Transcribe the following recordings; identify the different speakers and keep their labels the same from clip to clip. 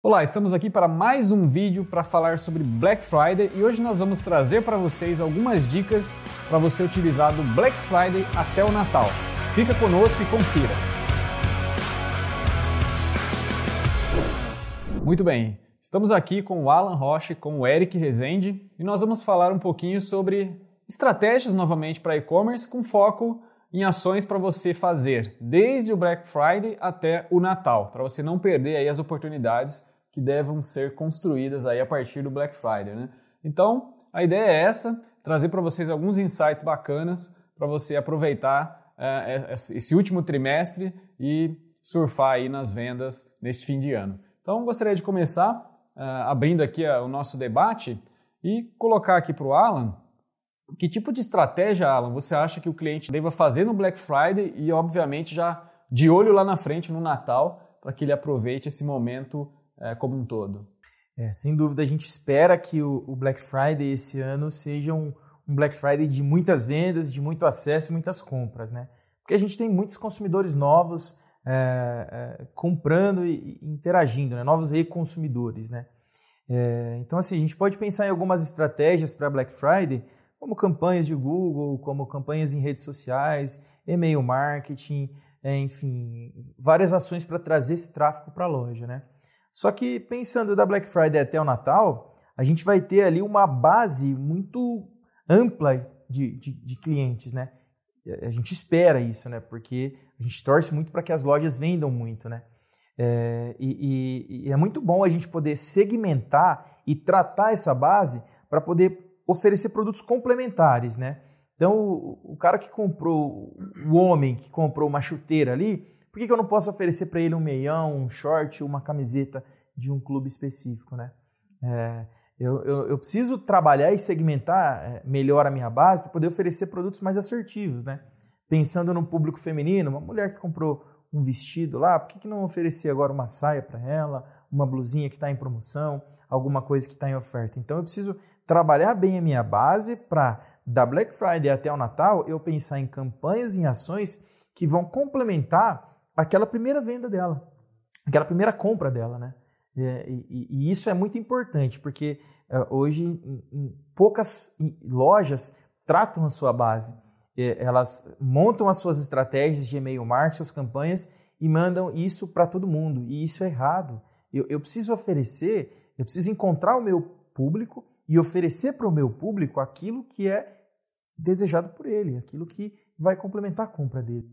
Speaker 1: Olá, estamos aqui para mais um vídeo para falar sobre Black Friday e hoje nós vamos trazer para vocês algumas dicas para você utilizar do Black Friday até o Natal. Fica conosco e confira. Muito bem, estamos aqui com o Alan Roche, com o Eric Rezende e nós vamos falar um pouquinho sobre estratégias novamente para e-commerce com foco em ações para você fazer desde o Black Friday até o Natal, para você não perder aí as oportunidades que devem ser construídas aí a partir do Black Friday, né? Então, a ideia é essa, trazer para vocês alguns insights bacanas para você aproveitar uh, esse último trimestre e surfar aí nas vendas neste fim de ano. Então, gostaria de começar uh, abrindo aqui uh, o nosso debate e colocar aqui para o Alan que tipo de estratégia, Alan, você acha que o cliente deva fazer no Black Friday e, obviamente, já de olho lá na frente no Natal para que ele aproveite esse momento é, como um todo?
Speaker 2: É, sem dúvida, a gente espera que o, o Black Friday esse ano seja um, um, Black Friday de muitas vendas, de muito acesso e muitas compras, né? Porque a gente tem muitos consumidores novos é, é comprando e, e interagindo, né? Novos e-consumidores, né? É, então, assim, a gente pode pensar em algumas estratégias para Black Friday, como campanhas de Google, como campanhas em redes sociais, e-mail marketing, é, enfim, várias ações para trazer esse tráfego para a loja, né? Só que pensando da Black Friday até o Natal, a gente vai ter ali uma base muito ampla de, de, de clientes, né? A gente espera isso, né? Porque a gente torce muito para que as lojas vendam muito, né? É, e, e, e, é muito bom a gente poder segmentar e tratar essa base para poder oferecer produtos complementares, né? Então, o, o, cara que comprou, o homem que comprou uma chuteira ali, por que, que eu não posso oferecer para ele um meião, um short, uma camiseta de um clube específico, né? É, eu, eu, eu, preciso trabalhar e segmentar é, melhor a minha base para poder oferecer produtos mais assertivos, né? Pensando no público feminino, uma mulher que comprou um vestido lá, por que, que não oferecer agora uma saia para ela, uma blusinha que está em promoção, alguma coisa que está em oferta? Então eu preciso trabalhar bem a minha base para da Black Friday até o Natal eu pensar em campanhas, em ações que vão complementar aquela primeira venda dela, aquela primeira compra dela, né? É, e, e, isso é muito importante, porque é, hoje em, em poucas lojas tratam a sua base. É, elas montam as suas estratégias de e-mail marketing, suas campanhas e mandam isso para todo mundo. E isso é errado. Eu, eu preciso oferecer, eu preciso encontrar o meu público e oferecer para o meu público aquilo que é desejado por ele, aquilo que vai complementar a compra dele.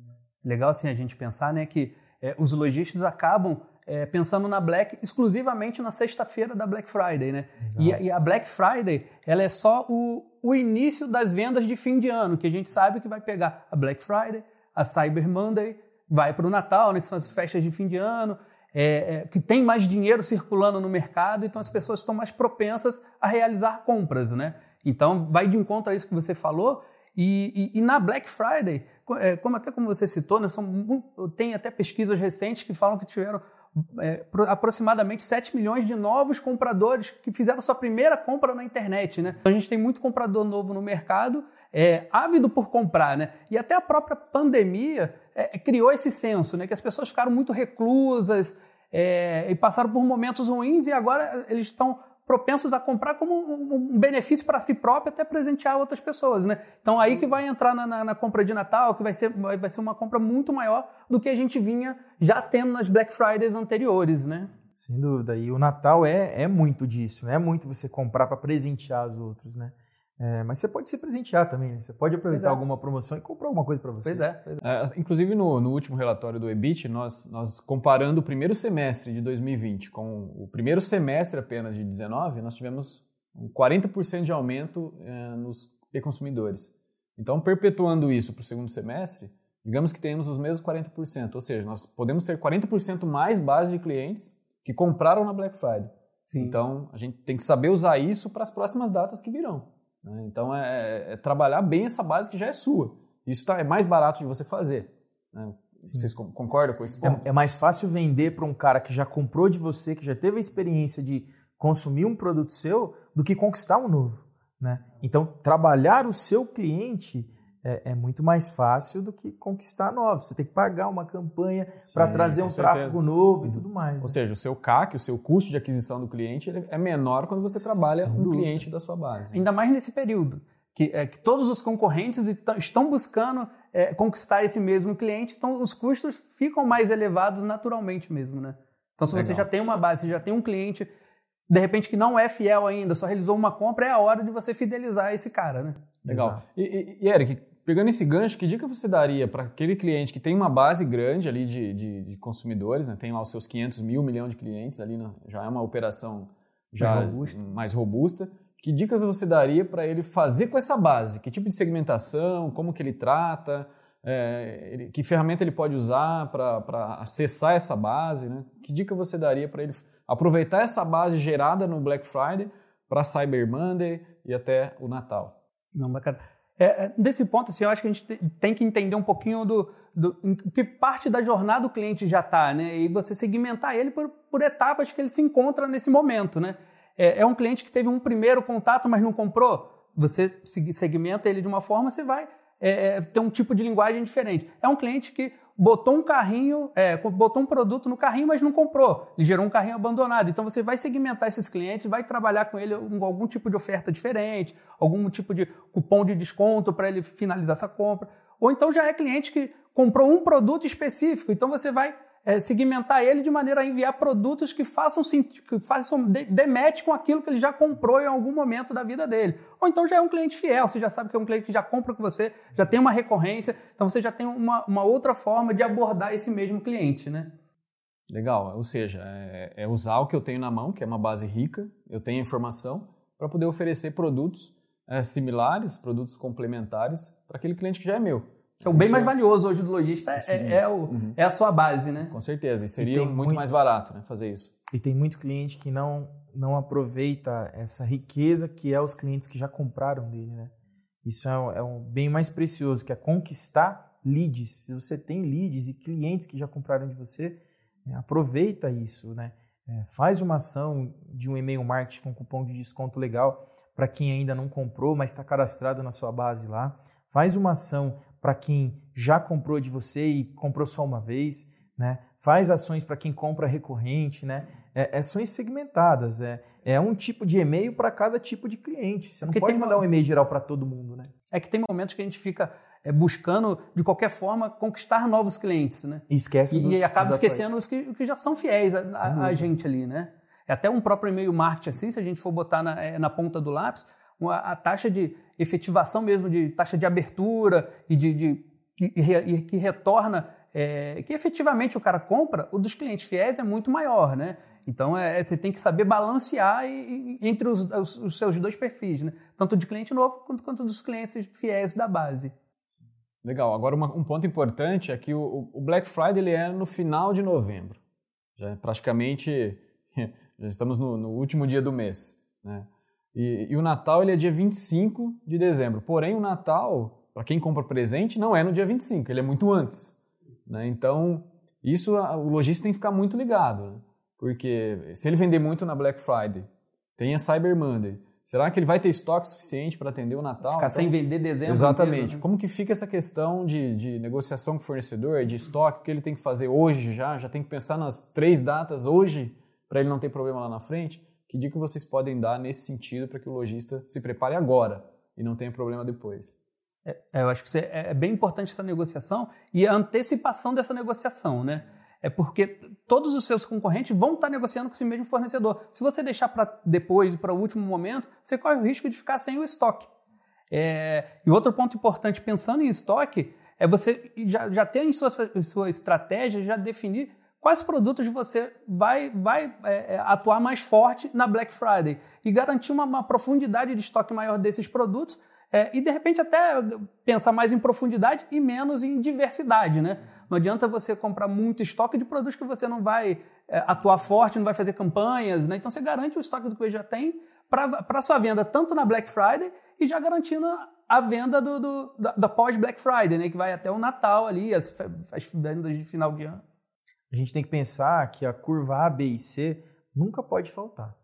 Speaker 3: Legal assim a gente pensar, né, que é, os lojistas acabam é, pensando na Black exclusivamente na sexta-feira da Black Friday, né? E, e, a Black Friday, ela é só o, o início das vendas de fim de ano, que a gente sabe que vai pegar a Black Friday, a Cyber Monday, vai para o Natal, né, que são as festas de fim de ano, é, é, que tem mais dinheiro circulando no mercado, então as pessoas estão mais propensas a realizar compras, né? Então vai de encontro a isso que você falou, e, e, e na Black Friday, é, como até como você citou, né, são, tem até pesquisas recentes que falam que tiveram é, aproximadamente 7 milhões de novos compradores que fizeram sua primeira compra na internet. Né? Então, a gente tem muito comprador novo no mercado, é, ávido por comprar. Né? E até a própria pandemia é, criou esse senso, né? que as pessoas ficaram muito reclusas é, e passaram por momentos ruins e agora eles estão propensos a comprar como um, benefício para si próprio até presentear outras pessoas, né? Então aí que vai entrar na, na, na, compra de Natal, que vai ser, vai ser uma compra muito maior do que a gente vinha já tendo nas Black Fridays anteriores, né?
Speaker 2: Sem dúvida. E o Natal é, é muito disso, né? É muito você comprar para presentear os outros, né? É, mas você pode se presentear também, né? Você pode aproveitar é. alguma promoção e comprar alguma coisa para você.
Speaker 1: Pois é. Pois é. é. inclusive, no, no, último relatório do EBIT, nós, nós comparando o primeiro semestre de 2020 com o primeiro semestre apenas de 2019, nós tivemos um 40% de aumento é, nos e-consumidores. Então, perpetuando isso para o segundo semestre, digamos que temos os mesmos 40%. Ou seja, nós podemos ter 40% mais base de clientes que compraram na Black Friday. Sim. Então, a gente tem que saber usar isso para as próximas datas que virão. Né? Então é, é, é, trabalhar bem essa base que já é sua. Isso tá, é mais barato de você fazer. Né? Vocês concordam com esse ponto?
Speaker 2: É, é mais fácil vender para um cara que já comprou de você, que já teve a experiência de consumir um produto seu, do que conquistar um novo. Né? Então, trabalhar o seu cliente é, é, muito mais fácil do que conquistar novos. Você tem que pagar uma campanha para trazer um certeza. tráfego novo e tudo mais.
Speaker 1: Ou né? seja, o seu CAC, o seu custo de aquisição do cliente, é menor quando você trabalha Sem um dúvida. cliente da sua base.
Speaker 3: Ainda mais nesse período. Que, é, que todos os concorrentes estão buscando é, conquistar esse mesmo cliente, então os custos ficam mais elevados naturalmente mesmo, né? Então, se Legal. você já tem uma base, você já tem um cliente, de repente, que não é fiel ainda, só realizou uma compra, é a hora de você fidelizar esse cara, né?
Speaker 1: Legal. E, e, e, Eric, pegando esse gancho, que dica você daria para aquele cliente que tem uma base grande ali de, de, de, consumidores, né? tem lá os seus 500 mil, milhão de clientes ali, na, já é uma operação já mais robusta. mais robusta. Que dicas você daria para ele fazer com essa base? Que tipo de segmentação, como que ele trata, é, ele, que ferramenta ele pode usar para acessar essa base? Né? Que dica você daria para ele aproveitar essa base gerada no Black Friday para Cyber Monday e até o Natal?
Speaker 3: Não, bacana. É, é, desse ponto, assim, eu acho que a gente tem que entender um pouquinho do, do que parte da jornada do cliente já está, né? E você segmentar ele por, por, etapas que ele se encontra nesse momento, né? É, é, um cliente que teve um primeiro contato, mas não comprou. Você segmenta ele de uma forma, você vai é, é, ter um tipo de linguagem diferente. É um cliente que botou um carrinho, é, botou um produto no carrinho, mas não comprou. Ele gerou um carrinho abandonado. Então você vai segmentar esses clientes, vai trabalhar com ele algum tipo de oferta diferente, algum tipo de cupom de desconto para ele finalizar essa compra. Ou então já é cliente que comprou um produto específico. Então você vai é, segmentar ele de maneira a enviar produtos que façam que façam demete com aquilo que ele já comprou em algum momento da vida dele. Ou então já é um cliente fiel, você já sabe que é um cliente que já compra com você, já tem uma recorrência, então você já tem uma, uma outra forma de abordar esse mesmo cliente, né?
Speaker 1: Legal, ou seja, é, é usar o que eu tenho na mão, que é uma base rica, eu tenho informação, para poder oferecer produtos é, similares, produtos complementares para aquele cliente que já é meu.
Speaker 3: Que é o bem mais valioso hoje do lojista é, é, o, uhum. é, a sua base, né?
Speaker 1: Com certeza. E seria e muito, muito, mais barato né, fazer isso.
Speaker 2: E tem muito cliente que não, não aproveita essa riqueza que é os clientes que já compraram dele, né? Isso é, um, é um bem mais precioso, que é conquistar leads. Se você tem leads e clientes que já compraram de você, é, aproveita isso, né? É, faz uma ação de um e-mail marketing com cupom de desconto legal para quem ainda não comprou, mas está cadastrado na sua base lá. Faz uma ação para quem já comprou de você e comprou só uma vez, né? Faz ações para quem compra recorrente, né? É, é ações segmentadas, é, é um tipo de e-mail para cada tipo de cliente. Você não Porque pode mandar um e-mail geral para todo mundo, né?
Speaker 3: É que tem momentos que a gente fica é, buscando, de qualquer forma, conquistar novos clientes, né?
Speaker 2: E esquece
Speaker 3: E, dos, e acaba esquecendo os que, que, já são fiéis a, a, a, gente ali, né? É até um próprio e-mail marketing assim, se a gente for botar na, é, na ponta do lápis, a taxa de efetivação mesmo, de taxa de abertura e de, de que, que, retorna, é, que efetivamente o cara compra, o dos clientes fiéis é muito maior, né? Então é, você tem que saber balancear e, e, entre os, os, os, seus dois perfis, né? Tanto de cliente novo quanto, quanto dos clientes fiéis da base.
Speaker 1: Legal. Agora uma, um ponto importante é que o, o Black Friday ele é no final de novembro. Já é praticamente já estamos no, no último dia do mês, né? E, e, o Natal ele é dia 25 de dezembro. Porém, o Natal, para quem compra presente, não é no dia 25, ele é muito antes. Né? Então, isso o lojista tem que ficar muito ligado. Né? Porque se ele vender muito na Black Friday, tem a Cyber Monday, será que ele vai ter estoque suficiente para atender o Natal?
Speaker 3: Ficar então, sem vender dezembro.
Speaker 1: Exatamente.
Speaker 3: Inteiro,
Speaker 1: né? Como que fica essa questão de, de negociação com o fornecedor, de estoque, o que ele tem que fazer hoje já? Já tem que pensar nas três datas hoje para ele não ter problema lá na frente? Que dica vocês podem dar nesse sentido para que o lojista se prepare agora e não tenha problema depois?
Speaker 3: É, é eu acho que é, é bem importante essa negociação e a antecipação dessa negociação, né? É porque todos os seus concorrentes vão estar negociando com esse mesmo fornecedor. Se você deixar para depois, para o último momento, você corre o risco de ficar sem o estoque. É, e outro ponto importante, pensando em estoque, é você já, já ter em sua, sua estratégia, já definir quais produtos você vai, vai é, é, atuar mais forte na Black Friday e garantir uma, uma profundidade de estoque maior desses produtos é, e de repente até pensar mais em profundidade e menos em diversidade, né? Não adianta você comprar muito estoque de produtos que você não vai é, atuar forte, não vai fazer campanhas, né? Então você garante o estoque do que você já tem para a sua venda tanto na Black Friday e já garantindo a venda do, do da, da pós-Black Friday, né? Que vai até o Natal ali, as, as vendas de final de ano
Speaker 2: a gente tem que pensar que a curva A, B e C nunca pode faltar.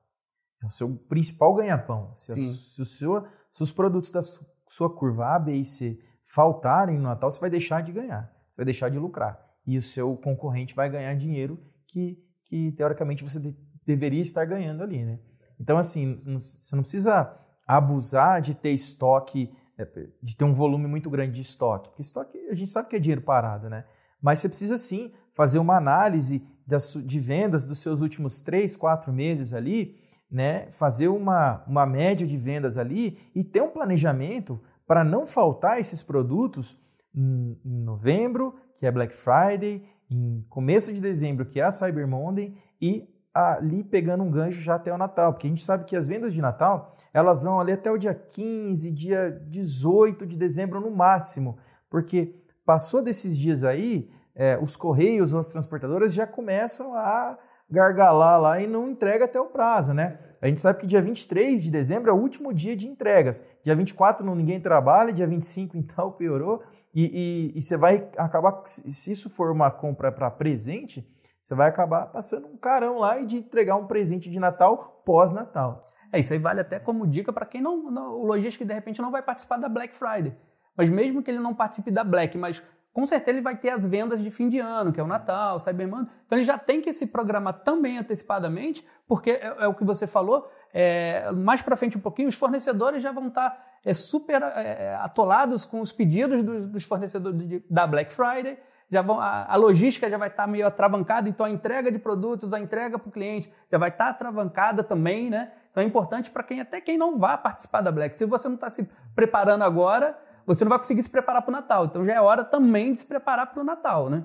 Speaker 2: É o seu principal ganha-pão. Se, se, se, os produtos da sua curva A, B e C faltarem no Natal, você vai deixar de ganhar, você vai deixar de lucrar. E o seu concorrente vai ganhar dinheiro que, que teoricamente, você de, deveria estar ganhando ali, né? Então, assim, você não precisa abusar de ter estoque, é, de ter um volume muito grande de estoque. Porque estoque a gente sabe que é dinheiro parado, né? Mas você precisa sim fazer uma análise das, de vendas dos seus últimos três, quatro meses ali, né? Fazer uma, uma média de vendas ali e ter um planejamento para não faltar esses produtos em, em novembro, que é Black Friday, em começo de dezembro, que é a Cyber Monday, e ali pegando um gancho já até o Natal, porque a gente sabe que as vendas de Natal, elas vão ali até o dia 15, dia 18 de dezembro no máximo, porque passou desses dias aí, é, os correios ou as transportadoras já começam a gargalar lá e não entrega até o prazo, né? A gente sabe que dia 23 de dezembro é o último dia de entregas. Dia 24 não ninguém trabalha, dia 25 então piorou. E, e, e você vai acabar, se isso for uma compra para presente, você vai acabar passando um carão lá e de entregar um presente de Natal pós-Natal.
Speaker 3: É, isso aí vale até como dica para quem não, não, o que de repente não vai participar da Black Friday. Mas mesmo que ele não participe da Black, mas com certeza ele vai ter as vendas de fim de ano, que é o Natal, Cyber Monday. Então ele já tem que se programar também antecipadamente, porque é, é o que você falou, é, mais para frente um pouquinho, os fornecedores já vão estar tá, é, super é, atolados com os pedidos dos, dos fornecedores de, da Black Friday, já vão, a, a logística já vai estar tá meio atravancada, então a entrega de produtos, a entrega para o cliente já vai estar tá atravancada também, né? Então é importante para quem até quem não vá participar da Black. Se você não está se preparando agora, você não vai conseguir se preparar para o Natal. Então já é hora também de se preparar para o Natal, né?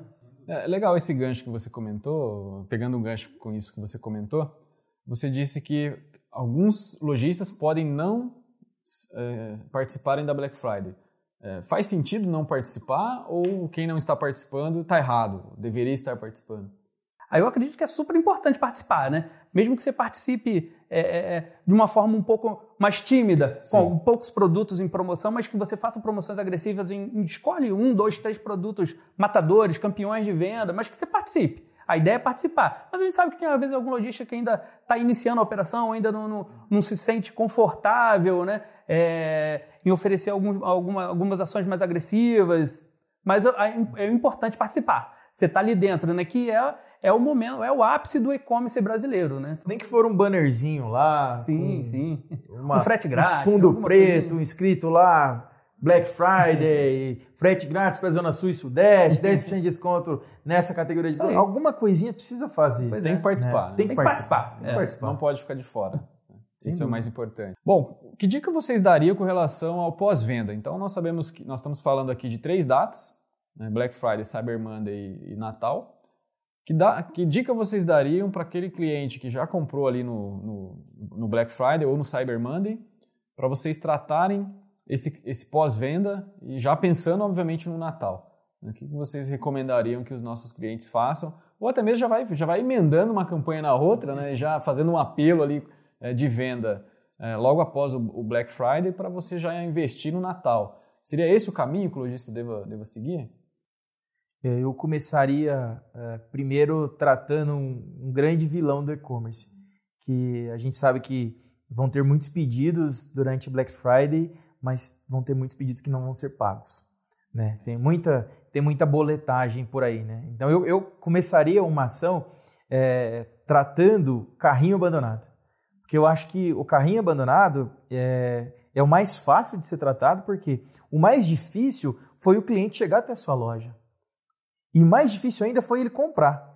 Speaker 1: É legal esse gancho que você comentou, pegando um gancho com isso que você comentou, você disse que alguns lojistas podem não é, participarem da Black Friday. É, faz sentido não participar ou quem não está participando está errado, deveria estar participando?
Speaker 3: Aí eu acredito que é super importante participar, né? Mesmo que você participe é, é, é de uma forma um pouco mais tímida, Sim. com poucos produtos em promoção, mas que você faça promoções agressivas, em, em, escolhe um, dois, três produtos matadores, campeões de venda, mas que você participe. A ideia é participar. Mas a gente sabe que tem, às vezes, algum lojista que ainda está iniciando a operação, ainda não, não, não, se sente confortável né? É, em oferecer algum, alguma, algumas ações mais agressivas. Mas é, é importante participar. Você está ali dentro, né? Que é é o momento, é o ápice do e-commerce brasileiro, né?
Speaker 2: Nem que for um bannerzinho lá.
Speaker 3: Sim, sim. Uma, um frete grátis.
Speaker 2: Um fundo preto, coisa. escrito lá Black Friday, frete grátis para a Zona Sul e Sudeste, 10% de desconto nessa categoria de Alguma coisinha precisa fazer.
Speaker 1: Tem que participar.
Speaker 2: Né? Tem, que Tem, que participar. participar.
Speaker 1: Tem que participar. Não pode ficar de fora. Sim, Isso é o mais importante. Bom, que dica vocês dariam com relação ao pós-venda? Então, nós sabemos que nós estamos falando aqui de três datas, né? Black Friday, Cyber Monday e Natal. Que, dá, que dica vocês dariam para aquele cliente que já comprou ali no, no, no Black Friday ou no Cyber Monday, para vocês tratarem esse, esse pós-venda e já pensando, obviamente, no Natal? O que vocês recomendariam que os nossos clientes façam? Ou até mesmo já vai, já vai emendando uma campanha na outra, né? já fazendo um apelo ali é, de venda é, logo após o, o Black Friday para você já investir no Natal. Seria esse o caminho que o lojista deva, deva seguir?
Speaker 2: É, eu começaria uh, primeiro tratando um grande vilão do e-commerce, que a gente sabe que vão ter muitos pedidos durante Black Friday, mas vão ter muitos pedidos que não vão ser pagos. Né? Tem, muita, tem muita boletagem por aí. Né? Então eu, eu começaria uma ação é, tratando carrinho abandonado. Porque eu acho que o carrinho abandonado é, é o mais fácil de ser tratado, porque o mais difícil foi o cliente chegar até a sua loja. E mais difícil ainda foi ele comprar.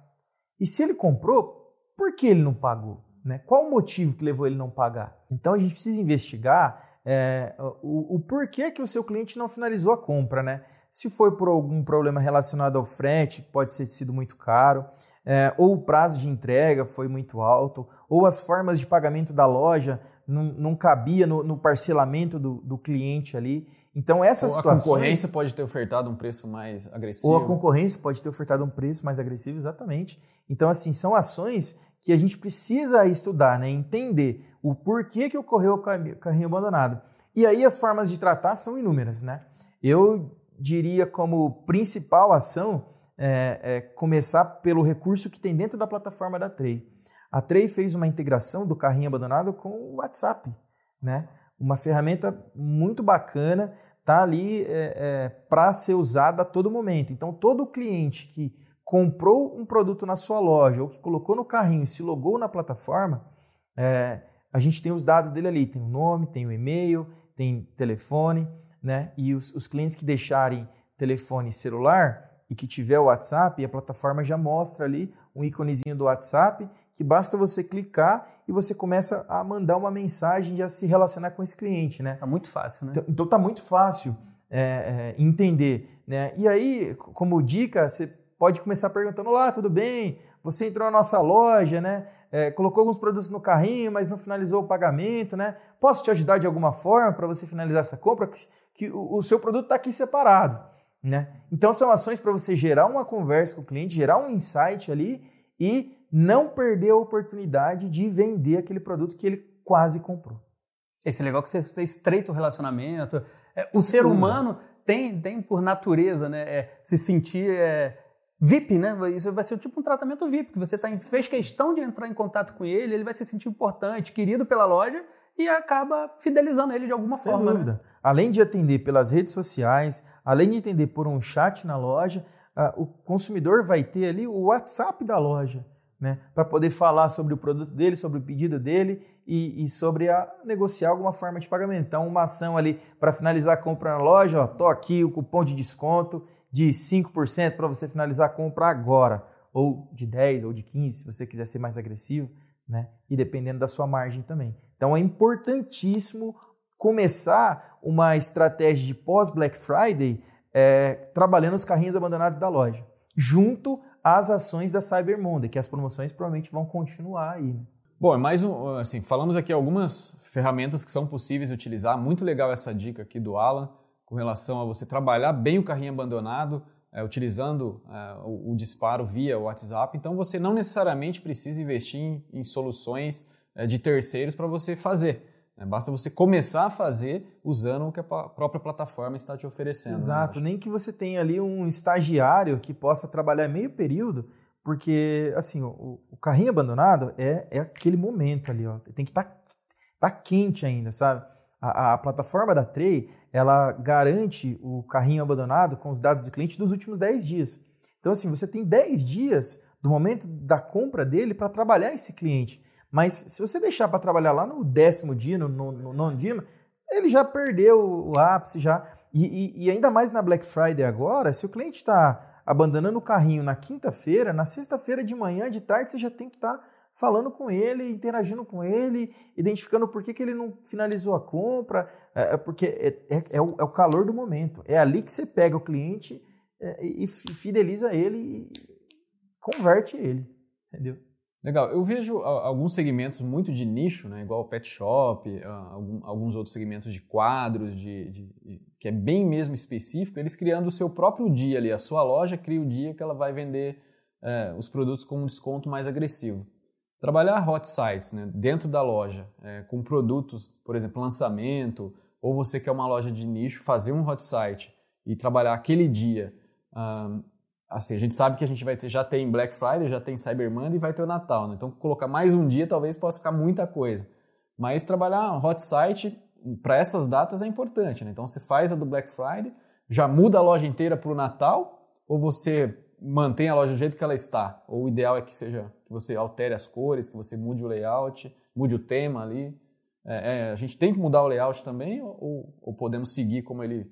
Speaker 2: E se ele comprou, por que ele não pagou? Né? Qual o motivo que levou ele não pagar? Então a gente precisa investigar é, o, o, porquê que o seu cliente não finalizou a compra, né? Se foi por algum problema relacionado ao frete, que pode ter sido muito caro, é, ou o prazo de entrega foi muito alto, ou as formas de pagamento da loja não, não cabia no, no parcelamento do, do cliente ali. Então, essas
Speaker 1: Ou
Speaker 2: situações...
Speaker 1: a concorrência pode ter ofertado um preço mais agressivo.
Speaker 2: Ou a concorrência pode ter ofertado um preço mais agressivo, exatamente. Então, assim, são ações que a gente precisa estudar, né? entender o porquê que ocorreu o carrinho abandonado. E aí as formas de tratar são inúmeras. Né? Eu diria como principal ação é, é começar pelo recurso que tem dentro da plataforma da Trey. A Trey fez uma integração do carrinho abandonado com o WhatsApp. Né? Uma ferramenta muito bacana está ali é, é, para ser usada a todo momento. Então, todo cliente que comprou um produto na sua loja ou que colocou no carrinho e se logou na plataforma, é, a gente tem os dados dele ali, tem o nome, tem o e-mail, tem telefone, né? E os, os clientes que deixarem telefone celular e que tiver o WhatsApp, a plataforma já mostra ali um íconezinho do WhatsApp que basta você clicar e você começa a mandar uma mensagem e a se relacionar com esse cliente, né?
Speaker 3: Tá muito fácil, né?
Speaker 2: Então, então tá muito fácil é, é, entender, né? E aí, como dica, você pode começar perguntando: Olá, tudo bem? Você entrou na nossa loja, né? É, colocou alguns produtos no carrinho, mas não finalizou o pagamento, né? Posso te ajudar de alguma forma para você finalizar essa compra? Que, que o, o seu produto está aqui separado, né? Então são ações para você gerar uma conversa com o cliente, gerar um insight ali e não perder a oportunidade de vender aquele produto que ele quase comprou.
Speaker 3: Esse é legal que você, você estreita o relacionamento. É, o ser humano tem, tem por natureza, né, é, se sentir é, VIP, né? Isso vai ser tipo um tratamento VIP, que você tá, fez questão de entrar em contato com ele, ele vai se sentir importante, querido pela loja e acaba fidelizando ele de alguma
Speaker 2: Sem
Speaker 3: forma.
Speaker 2: Né? dúvida. Né? Além de atender pelas redes sociais, além de atender por um chat na loja, uh, o consumidor vai ter ali o WhatsApp da loja né, para poder falar sobre o produto dele, sobre o pedido dele e, e, sobre a negociar alguma forma de pagamento. Então, uma ação ali para finalizar a compra na loja, ó, tô aqui o cupom de desconto de 5% para você finalizar a compra agora, ou de 10 ou de 15, se você quiser ser mais agressivo, né? E dependendo da sua margem também. Então é importantíssimo começar uma estratégia de pós Black Friday é, trabalhando os carrinhos abandonados da loja, junto as ações da Cyber Monday, que as promoções provavelmente vão continuar aí. Né?
Speaker 1: Bom, é mais um, assim, falamos aqui algumas ferramentas que são possíveis de utilizar. Muito legal essa dica aqui do Alan com relação a você trabalhar bem o carrinho abandonado, é, utilizando é, o, o, disparo via WhatsApp. Então você não necessariamente precisa investir em, em soluções é, de terceiros para você fazer. Né? Basta você começar a fazer usando o que a própria plataforma está te oferecendo.
Speaker 2: Né, Exato, né? nem que você tenha ali um estagiário que possa trabalhar meio período, porque assim, o, o carrinho abandonado é, é aquele momento ali, ó, tem que estar tá, tá quente ainda, sabe? A, a, plataforma da Trey, ela garante o carrinho abandonado com os dados do cliente dos últimos 10 dias. Então, assim, você tem 10 dias do momento da compra dele para trabalhar esse cliente. Mas se você deixar para trabalhar lá no décimo dia, no, no, no nono dia, ele já perdeu o ápice já. E, e, e, ainda mais na Black Friday agora, se o cliente está abandonando o carrinho na quinta-feira, na sexta-feira de manhã, de tarde, você já tem que estar tá falando com ele, interagindo com ele, identificando por que, que ele não finalizou a compra, é, é porque é, é, é, o, é, o, calor do momento. É ali que você pega o cliente é, e fideliza ele e converte ele, entendeu?
Speaker 1: Legal. Eu vejo alguns segmentos muito de nicho, né, igual pet shop, alguns outros segmentos de quadros, de, de, que é bem mesmo específico, eles criando o seu próprio dia ali. A sua loja cria o dia que ela vai vender é, os produtos com um desconto mais agressivo. Trabalhar hot sites né, dentro da loja, é, com produtos, por exemplo, lançamento, ou você quer uma loja de nicho, fazer um hot site e trabalhar aquele dia assim, a gente sabe que a gente vai ter, já tem Black Friday, já tem Cyber Monday e vai ter o Natal, né? Então colocar mais um dia talvez possa ficar muita coisa. Mas trabalhar hot site para essas datas é importante, né? Então você faz a do Black Friday, já muda a loja inteira para o Natal ou você mantém a loja do jeito que ela está? Ou o ideal é que seja que você altere as cores, que você mude o layout, mude o tema ali. É, é, a gente tem que mudar o layout também ou, ou podemos seguir como ele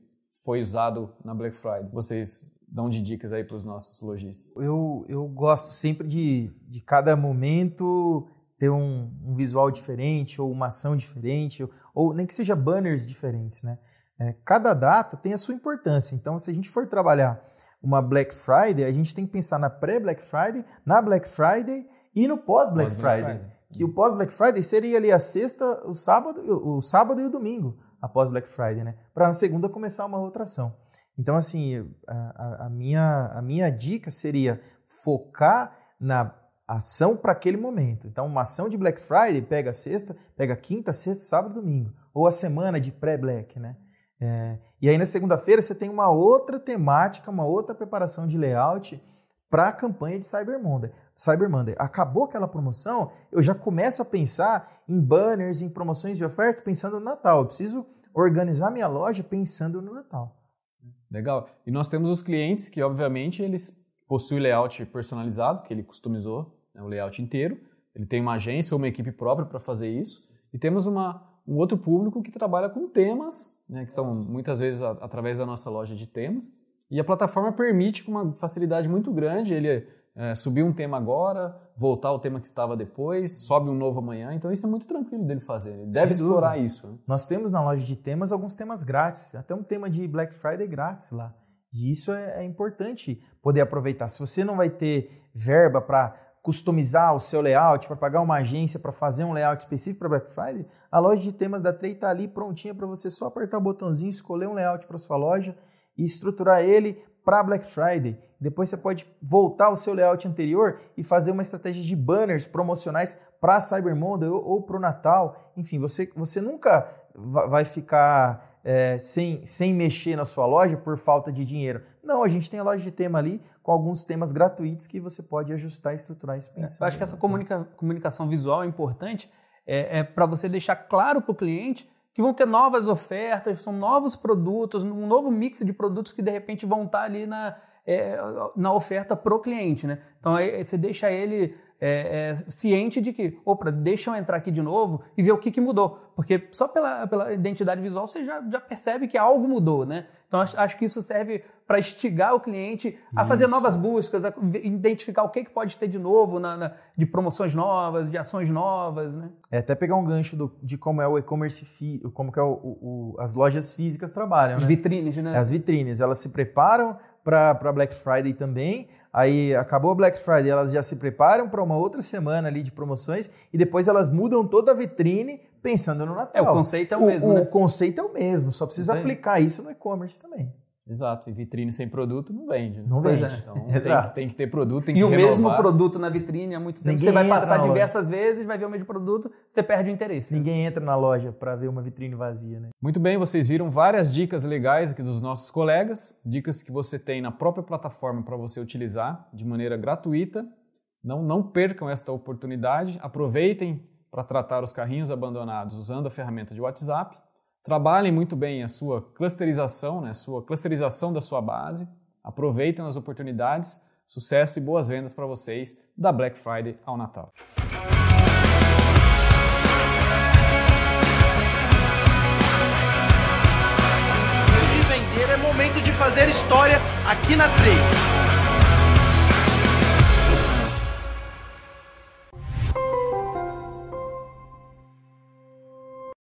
Speaker 1: foi usado na Black Friday? Vocês dão de dicas aí para os nossos lojistas?
Speaker 2: Eu, eu gosto sempre de, de cada momento ter um, um visual diferente ou uma ação diferente, ou, ou, nem que seja banners diferentes, né? É, cada data tem a sua importância. Então, se a gente for trabalhar uma Black Friday, a gente tem que pensar na pré-Black Friday, na Black Friday e no pós-Black pós Friday. Friday. Que o pós-Black Friday seria ali a sexta, o sábado, o sábado e o domingo após Black Friday, né? Para na segunda começar uma outra ação. Então, assim, a, a, minha, a minha dica seria focar na ação para aquele momento. Então, uma ação de Black Friday pega sexta, pega quinta, sexta, sábado, domingo. Ou a semana de pré-Black, né? É, e aí na segunda-feira você tem uma outra temática, uma outra preparação de layout para a campanha de Cyber Monday. Cyber Monday. Acabou aquela promoção, eu já começo a pensar em banners, em promoções de ofertas, pensando no Natal. Eu preciso organizar minha loja pensando no Natal.
Speaker 1: Legal. E nós temos os clientes que, obviamente, eles possuem layout personalizado, que ele customizou né, o layout inteiro. Ele tem uma agência ou uma equipe própria para fazer isso. E temos uma, um outro público que trabalha com temas, né, que são muitas vezes a, através da nossa loja de temas. E a plataforma permite com uma facilidade muito grande ele é, subir um tema agora, voltar ao tema que estava depois, sobe um novo amanhã. Então isso é muito tranquilo dele fazer. Ele deve Sem explorar dúvida. isso. Né?
Speaker 2: Nós temos na loja de temas alguns temas grátis, até um tema de Black Friday grátis lá. E isso é, é importante poder aproveitar. Se você não vai ter verba para customizar o seu layout, para pagar uma agência para fazer um layout específico para Black Friday, a loja de temas da Trey está ali prontinha para você só apertar o botãozinho, escolher um layout para sua loja e estruturar ele para Black Friday. Depois você pode voltar ao seu layout anterior e fazer uma estratégia de banners promocionais para Cyber Monday ou, ou para o Natal. Enfim, você, você nunca vai ficar é, sem, sem mexer na sua loja por falta de dinheiro. Não, a gente tem a loja de tema ali com alguns temas gratuitos que você pode ajustar e estruturar isso pensando.
Speaker 3: Eu acho que essa comunica, comunicação visual é importante é, é para você deixar claro para o cliente que vão ter novas ofertas, são novos produtos, um novo mix de produtos que de repente vão estar ali na, é, na oferta para o cliente. Né? Então aí, você deixa ele é, é, ciente de que, opa, deixa eu entrar aqui de novo e ver o que, que mudou. Porque só pela, pela identidade visual você já, já percebe que algo mudou, né? Então acho, que isso serve para instigar o cliente a isso. fazer novas buscas, a identificar o que, que pode ter de novo, na, na, de promoções novas, de ações novas, né?
Speaker 2: É até pegar um gancho do, de como é o e-commerce, como que é o, o, as lojas físicas trabalham,
Speaker 3: As
Speaker 2: né?
Speaker 3: vitrines, né?
Speaker 2: As vitrines, elas se preparam para Black Friday também, Aí acabou a Black Friday, elas já se preparam para uma outra semana ali de promoções e depois elas mudam toda a vitrine pensando no Natal.
Speaker 3: É, o conceito é o, o mesmo,
Speaker 2: o,
Speaker 3: né?
Speaker 2: O conceito é o mesmo, só precisa aplicar isso no e-commerce também.
Speaker 1: Exato, e vitrine sem produto não vende. Né?
Speaker 2: Não vende. É.
Speaker 1: Então tem, tem, que ter produto, tem
Speaker 3: e
Speaker 1: que
Speaker 3: E o
Speaker 1: renovar.
Speaker 3: mesmo produto na vitrine há muito tempo. Ninguém você vai passar diversas vezes, vai ver o mesmo produto, você perde o interesse.
Speaker 2: Ninguém entra na loja para ver uma vitrine vazia, né?
Speaker 1: Muito bem, vocês viram várias dicas legais aqui dos nossos colegas, dicas que você tem na própria plataforma para você utilizar de maneira gratuita. Não, não percam esta oportunidade, aproveitem para tratar os carrinhos abandonados usando a ferramenta de WhatsApp Trabalhem muito bem a sua clusterização, né, sua clusterização da sua base. Aproveitem as oportunidades. Sucesso e boas vendas para vocês da Black Friday ao Natal.
Speaker 4: De vender é momento de fazer história aqui na Trade.